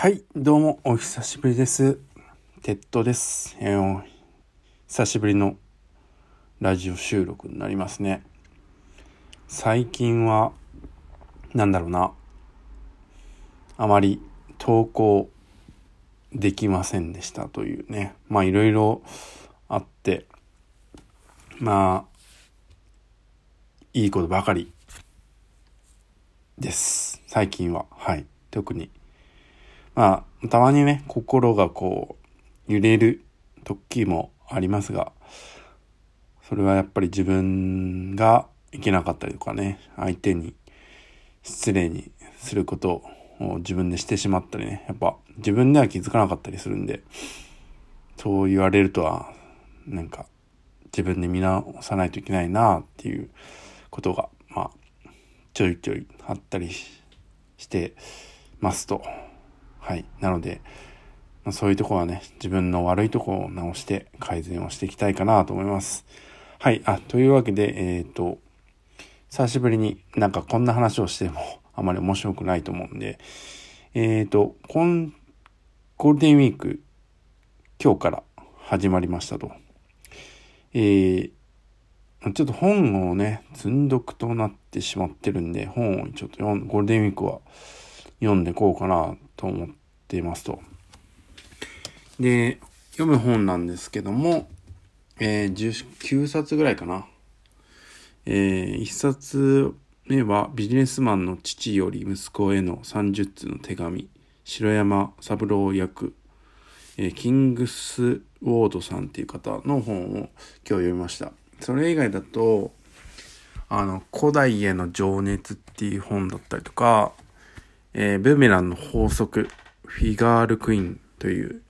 はい、どうも、お久しぶりです。テッドです。えー久しぶりのラジオ収録になりますね。最近は、なんだろうな、あまり投稿できませんでしたというね。まあ、いろいろあって、まあ、いいことばかりです。最近は。はい。特に。まあ、たまにね、心がこう、揺れる時もありますが、それはやっぱり自分がいけなかったりとかね、相手に失礼にすることを自分でしてしまったりね、やっぱ自分では気づかなかったりするんで、そう言われるとは、なんか、自分で見直さないといけないなっていうことが、まあ、ちょいちょいあったりしてますと。はい。なので、まあ、そういうとこはね、自分の悪いとこを直して改善をしていきたいかなと思います。はい。あ、というわけで、えっ、と、久しぶりになんかこんな話をしてもあまり面白くないと思うんで、えっ、と、今、ゴールデンウィーク、今日から始まりましたと。えー、ちょっと本をね、積んどくとなってしまってるんで、本をちょっと読んゴールデンウィークは読んでこうかなと思っていますと。で、読む本なんですけども、えー、9冊ぐらいかな。えー、1冊目はビジネスマンの父より息子への30通の手紙。白山三郎役、えー、キングスウォードさんっていう方の本を今日読みました。それ以外だと、あの、古代への情熱っていう本だったりとか、えー、ブーメランの法則、フィガールクイーンという、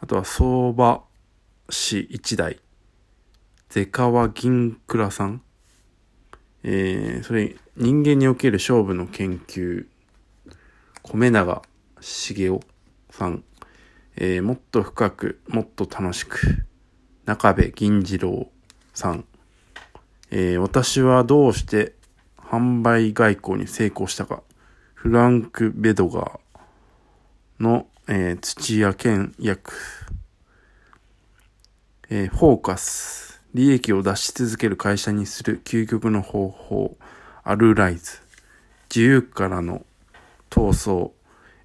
あとは相場師一代、ゼカワ銀倉さん、えー、それ、人間における勝負の研究、米長茂雄さん、えー、もっと深く、もっと楽しく、中部銀次郎さん、えー、私はどうして販売外交に成功したか、フランク・ベドガー。の、えー、土屋健役、えー、フォーカス、利益を出し続ける会社にする究極の方法、アルライズ、自由からの闘争、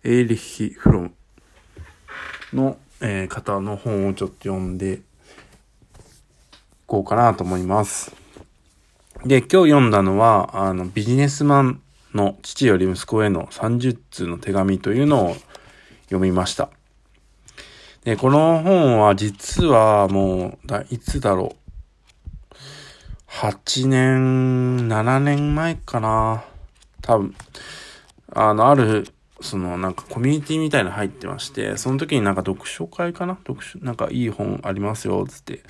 エイリッヒ・フロム。の、えー、方の本をちょっと読んでいこうかなと思います。で、今日読んだのは、あの、ビジネスマンの父より息子への30通の手紙というのを読みました。で、この本は実はもう、だいつだろう。8年、7年前かな。多分。あの、ある、そのなんかコミュニティみたいなの入ってまして、その時になんか読書会かな？読書、なんかいい本ありますよ、つって。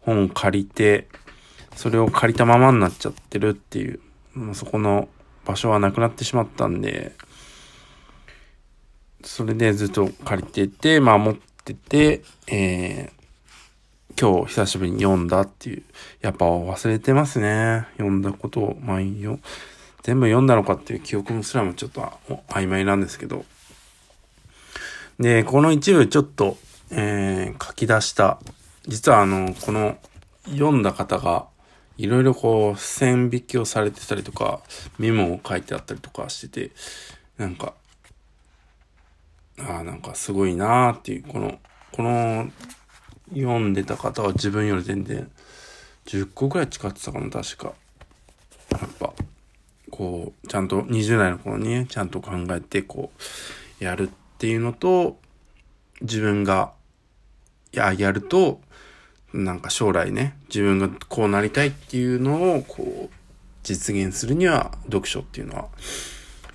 本借りて、それを借りたままになっちゃってるっていう、もうそこの場所はなくなってしまったんで、それでずっと借りてて、まあ持ってて、えー、今日久しぶりに読んだっていう、やっぱ忘れてますね。読んだことを、まあいいよ。全部読んだのかっていう記憶もすらもちょっと曖昧なんですけど。で、この一部ちょっと、えー、書き出した、実はあの、この読んだ方が、いろいろこう、線引きをされてたりとか、メモを書いてあったりとかしてて、なんか、ああ、なんかすごいなーっていう、この、この、読んでた方は自分より全然、10個ぐらい使ってたかな、確か。やっぱ、こう、ちゃんと20代の頃にね、ちゃんと考えて、こう、やるっていうのと、自分が、や、やると、なんか将来ね、自分がこうなりたいっていうのを、こう、実現するには、読書っていうのは、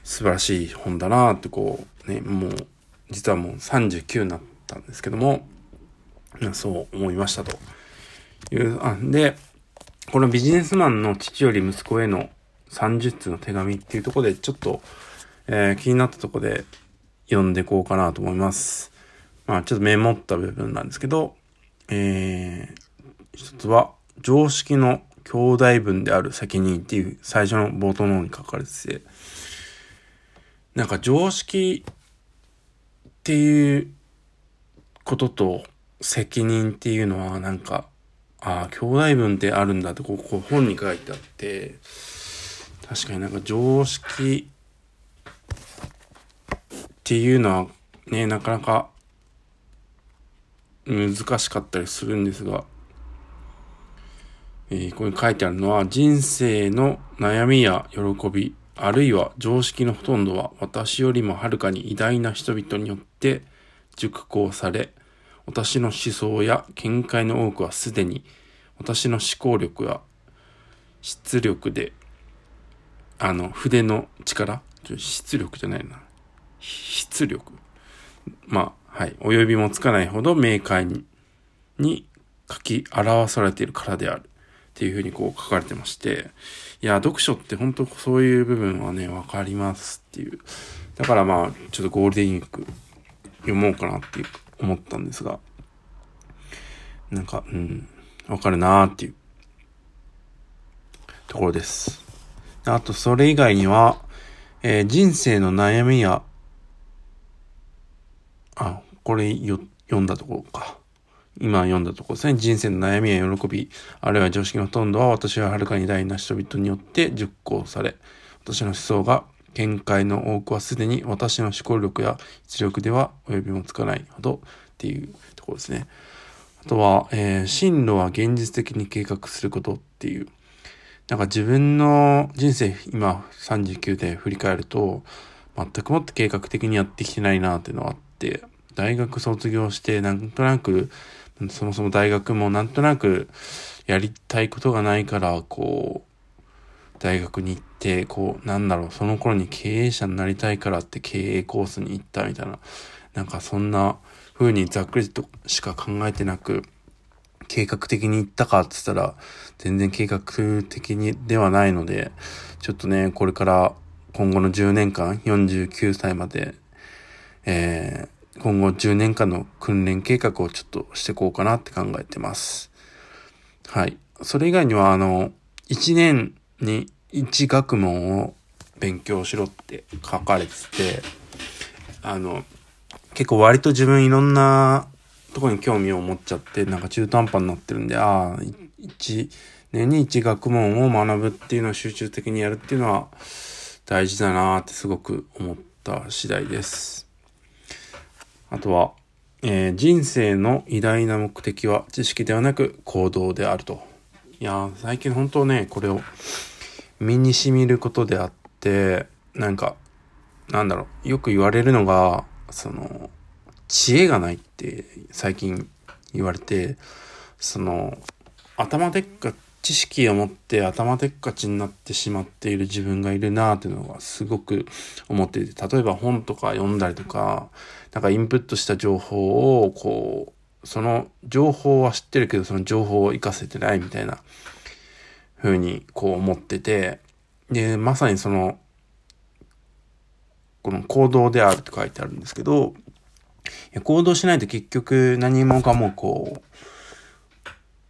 素晴らしい本だなって、こう、ね、もう、実はもう39になったんですけども、そう思いましたという、あ、で、このビジネスマンの父より息子への30通の手紙っていうとこで、ちょっと、えー、気になったとこで読んでいこうかなと思います。まあ、ちょっとメモった部分なんですけど、えー、一つは、常識の兄弟分である責任っていう最初の冒頭の方に書かれてて、なんか常識っていうことと責任っていうのはなんか、ああ、兄弟分ってあるんだってここ本に書いてあって、確かになんか常識っていうのはね、なかなか難しかったりするんですが、えー、ここに書いてあるのは、人生の悩みや喜び、あるいは常識のほとんどは私よりもはるかに偉大な人々によって熟考され、私の思想や見解の多くはすでに私の思考力や出力で、あの、筆の力？出力じゃないな。出力。まあ、はい。及びもつかないほど明快に、に書き表されているからである。っていうふうにこう書かれてまして、いや、読書って本当そういう部分はね、わかりますっていう。だからまあ、ちょっとゴールデンウィーク読もうかなって思ったんですが、なんか、うん、わかるなーっていうところです。あと、それ以外には、えー、人生の悩みや、あ、これよ読んだところか。今読んだところですね。人生の悩みや喜び、あるいは常識のほとんどは私ははるかに大な人々によって熟考され、私の思想が見解の多くはすでに私の思考力や実力では及びもつかないほどっていうところですね。あとは、えー、進路は現実的に計画することっていう。なんか自分の人生今39で振り返ると全くもって計画的にやってきてないなっていうのはあって大学卒業してなんとなくそもそも大学もなんとなくやりたいことがないから、こう、大学に行って、こう、なんだろう、その頃に経営者になりたいからって経営コースに行ったみたいな、なんかそんな風にざっくりとしか考えてなく、計画的に行ったかって言ったら、全然計画的にではないので、ちょっとね、これから今後の10年間、49歳まで、えー今後10年間の訓練計画をちょっとしてこうかなって考えてます。はい。それ以外には、あの、1年に1学問を勉強しろって書かれてて、あの、結構割と自分いろんなとこに興味を持っちゃって、なんか中途半端になってるんで、ああ、1年に1学問を学ぶっていうのを集中的にやるっていうのは大事だなってすごく思った次第です。あとは、えー、人生の偉大な目的は知識ではなく行動であると。いや最近本当ね、これを身に染みることであって、なんか、なんだろう、よく言われるのが、その、知恵がないって最近言われて、その、頭でっか知識を持って頭でっかちになってしまっている自分がいるなっていうのがすごく思っていて、例えば本とか読んだりとか、なんかインプットした情報を、こう、その情報は知ってるけど、その情報を活かせてないみたいな風にこう思ってて、で、まさにその、この行動であるって書いてあるんですけど、行動しないと結局何もかもこう、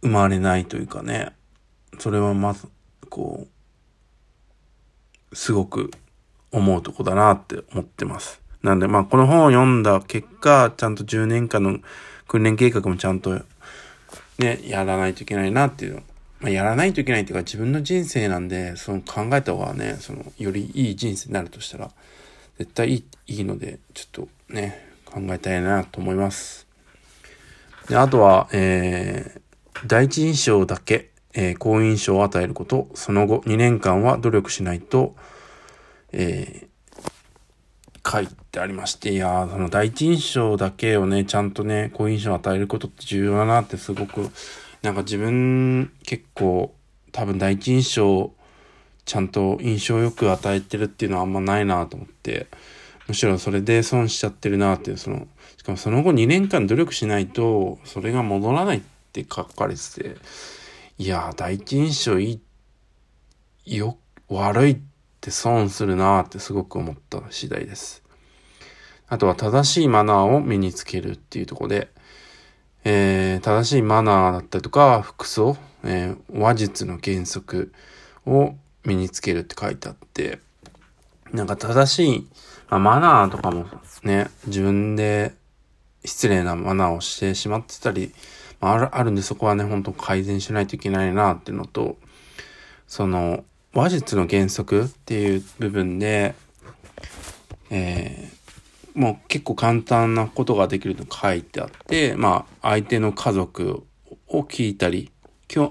生まれないというかね、それはまず、こう、すごく思うとこだなって思ってます。なんで、まあ、この本を読んだ結果、ちゃんと10年間の訓練計画もちゃんと、ね、やらないといけないなっていう。まあ、やらないといけないっていうか、自分の人生なんで、その考えた方がね、その、よりいい人生になるとしたら、絶対いい、いいので、ちょっとね、考えたいなと思います。で、あとは、えー、第一印象だけえー、好印象を与えること、その後2年間は努力しないと、えー、書いてありまして、いやその第一印象だけをね、ちゃんとね、好印象を与えることって重要だなってすごく、なんか自分結構多分第一印象ちゃんと印象よく与えてるっていうのはあんまないなと思って、むしろそれで損しちゃってるなっていう、その、しかもその後2年間努力しないと、それが戻らないって書かれてて、いや第一印象いい、よ、悪いって損するなってすごく思った次第です。あとは正しいマナーを身につけるっていうとこで、えー、正しいマナーだったりとか、服装、えー、話術の原則を身につけるって書いてあって、なんか正しい、まあ、マナーとかもね、自分で失礼なマナーをしてしまってたり、まあ、あるんでそこはね、本当改善しないといけないなっていうのと、その、話術の原則っていう部分で、えー、もう結構簡単なことができると書いてあって、まあ、相手の家族を聞いたり、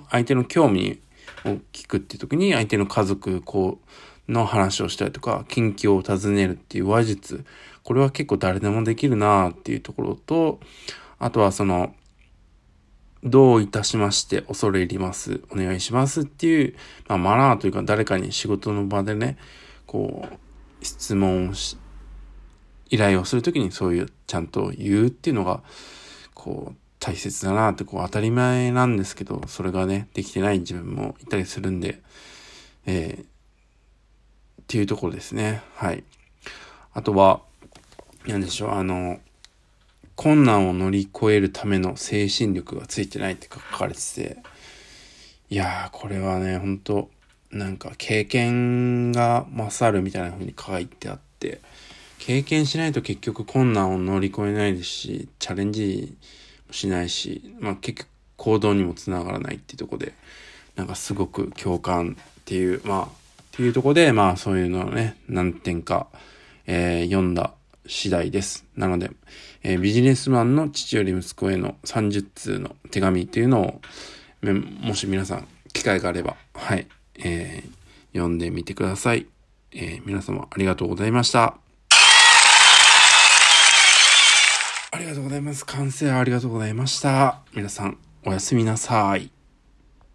相手の興味を聞くっていう時に、相手の家族、こう、の話をしたりとか、近況を尋ねるっていう話術。これは結構誰でもできるなっていうところと、あとはその、どういたしまして恐れ入ります。お願いしますっていう、まあ、マナーというか誰かに仕事の場でね、こう、質問をし、依頼をするときにそういうちゃんと言うっていうのが、こう、大切だなってこう当たり前なんですけど、それがね、できてない自分もいたりするんで、えー、っていうところですね。はい。あとは、なんでしょう、あの、困難を乗り越えるための精神力がついてないって書かれてて、いやー、これはね、ほんと、なんか経験が勝るみたいな風に書いてあって、経験しないと結局困難を乗り越えないですし、チャレンジもしないし、まあ結局行動にもつながらないっていうとこで、なんかすごく共感っていう、まあ、っていうとこで、まあそういうのをね、何点か、えー、読んだ次第です。なので、えー、ビジネスマンの父より息子への30通の手紙というのを、もし皆さん、機会があれば、はい、えー、読んでみてください。えー、皆様ありがとうございました。ありがとうございます。完成ありがとうございました。皆さん、おやすみなさい。